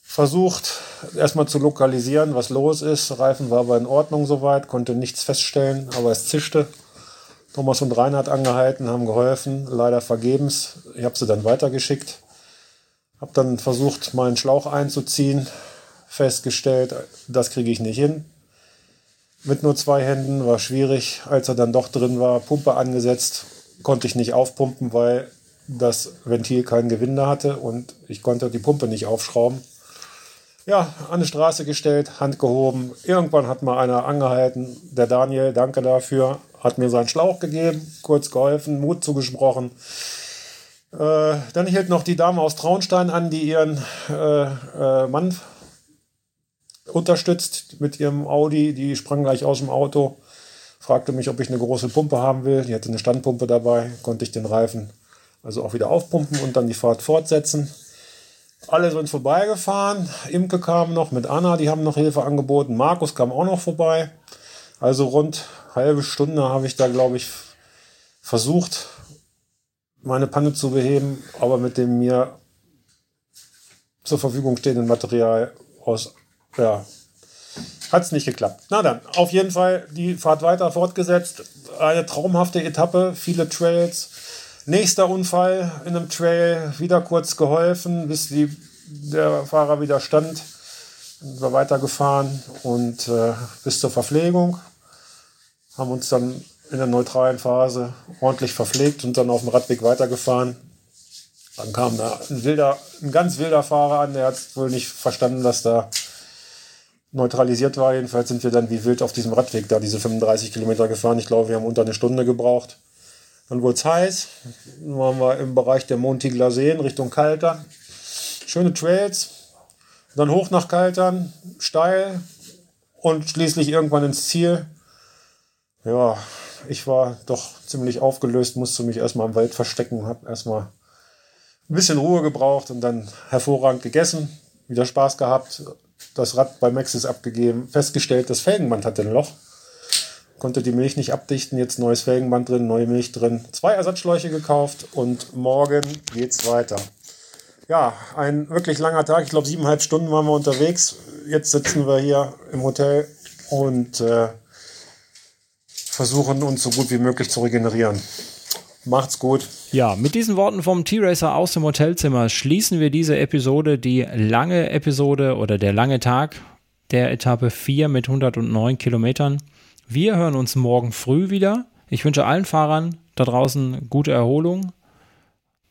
Versucht erstmal zu lokalisieren, was los ist. Reifen war aber in Ordnung soweit, konnte nichts feststellen, aber es zischte. Thomas und Reinhard angehalten, haben geholfen, leider vergebens. Ich habe sie dann weitergeschickt. Habe dann versucht, meinen Schlauch einzuziehen, festgestellt, das kriege ich nicht hin. Mit nur zwei Händen war schwierig. Als er dann doch drin war, Pumpe angesetzt, konnte ich nicht aufpumpen, weil das Ventil kein Gewinde hatte und ich konnte die Pumpe nicht aufschrauben. Ja, an die Straße gestellt, Hand gehoben. Irgendwann hat mal einer angehalten. Der Daniel, danke dafür, hat mir seinen Schlauch gegeben, kurz geholfen, Mut zugesprochen. Äh, dann hielt noch die Dame aus Traunstein an, die ihren äh, äh, Mann unterstützt mit ihrem Audi. Die sprang gleich aus dem Auto, fragte mich, ob ich eine große Pumpe haben will. Die hatte eine Standpumpe dabei, konnte ich den Reifen also auch wieder aufpumpen und dann die Fahrt fortsetzen. Alle sind vorbeigefahren. Imke kam noch mit Anna, die haben noch Hilfe angeboten. Markus kam auch noch vorbei. Also rund halbe Stunde habe ich da, glaube ich, versucht, meine Panne zu beheben, aber mit dem mir zur Verfügung stehenden Material aus, ja, hat es nicht geklappt. Na dann, auf jeden Fall die Fahrt weiter fortgesetzt. Eine traumhafte Etappe, viele Trails. Nächster Unfall in einem Trail, wieder kurz geholfen, bis die, der Fahrer wieder stand. Wir weitergefahren und äh, bis zur Verpflegung. Haben uns dann in der neutralen Phase ordentlich verpflegt und dann auf dem Radweg weitergefahren. Dann kam da ein, wilder, ein ganz wilder Fahrer an, der hat wohl nicht verstanden, dass da neutralisiert war. Jedenfalls sind wir dann wie wild auf diesem Radweg da diese 35 Kilometer gefahren. Ich glaube, wir haben unter eine Stunde gebraucht. Dann wurde es heiß. Dann waren wir im Bereich der Montigler Seen Richtung Kaltern. Schöne Trails. Dann hoch nach Kaltern, steil und schließlich irgendwann ins Ziel. Ja, ich war doch ziemlich aufgelöst, musste mich erstmal im Wald verstecken, habe erstmal ein bisschen Ruhe gebraucht und dann hervorragend gegessen, wieder Spaß gehabt, das Rad bei Maxis abgegeben, festgestellt, das Felgenband hat ein Loch, konnte die Milch nicht abdichten, jetzt neues Felgenband drin, neue Milch drin, zwei Ersatzschläuche gekauft und morgen geht's weiter. Ja, ein wirklich langer Tag, ich glaube siebeneinhalb Stunden waren wir unterwegs, jetzt sitzen wir hier im Hotel und äh, versuchen uns so gut wie möglich zu regenerieren. Macht's gut. Ja, mit diesen Worten vom T-Racer aus dem Hotelzimmer schließen wir diese Episode, die lange Episode oder der lange Tag der Etappe 4 mit 109 Kilometern. Wir hören uns morgen früh wieder. Ich wünsche allen Fahrern da draußen gute Erholung,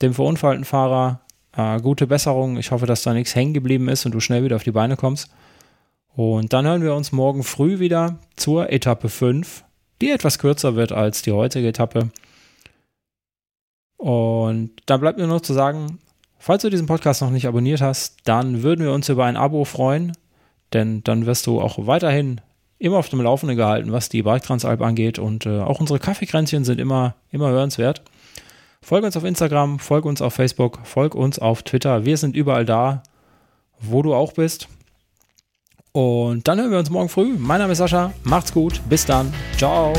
dem verunfallten Fahrer äh, gute Besserung. Ich hoffe, dass da nichts hängen geblieben ist und du schnell wieder auf die Beine kommst. Und dann hören wir uns morgen früh wieder zur Etappe 5, die etwas kürzer wird als die heutige Etappe. Und dann bleibt mir nur zu sagen, falls du diesen Podcast noch nicht abonniert hast, dann würden wir uns über ein Abo freuen, denn dann wirst du auch weiterhin immer auf dem Laufenden gehalten, was die Bike Transalp angeht und äh, auch unsere Kaffeekränzchen sind immer, immer hörenswert. Folge uns auf Instagram, folge uns auf Facebook, folge uns auf Twitter. Wir sind überall da, wo du auch bist. Und dann hören wir uns morgen früh. Mein Name ist Sascha. Macht's gut. Bis dann. Ciao.